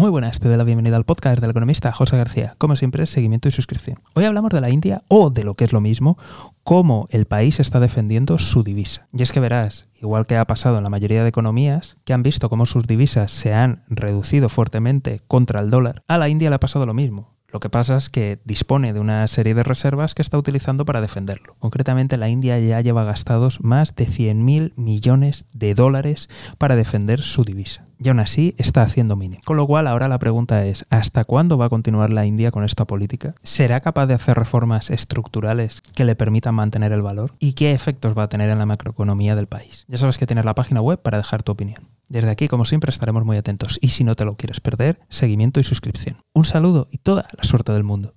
Muy buenas, te doy la bienvenida al podcast del economista José García. Como siempre, seguimiento y suscripción. Hoy hablamos de la India o de lo que es lo mismo, cómo el país está defendiendo su divisa. Y es que verás, igual que ha pasado en la mayoría de economías, que han visto cómo sus divisas se han reducido fuertemente contra el dólar, a la India le ha pasado lo mismo. Lo que pasa es que dispone de una serie de reservas que está utilizando para defenderlo. Concretamente, la India ya lleva gastados más de 100.000 millones de dólares para defender su divisa. Y aún así está haciendo mínimo. Con lo cual, ahora la pregunta es, ¿hasta cuándo va a continuar la India con esta política? ¿Será capaz de hacer reformas estructurales que le permitan mantener el valor? ¿Y qué efectos va a tener en la macroeconomía del país? Ya sabes que tienes la página web para dejar tu opinión. Desde aquí, como siempre, estaremos muy atentos y si no te lo quieres perder, seguimiento y suscripción. Un saludo y toda la suerte del mundo.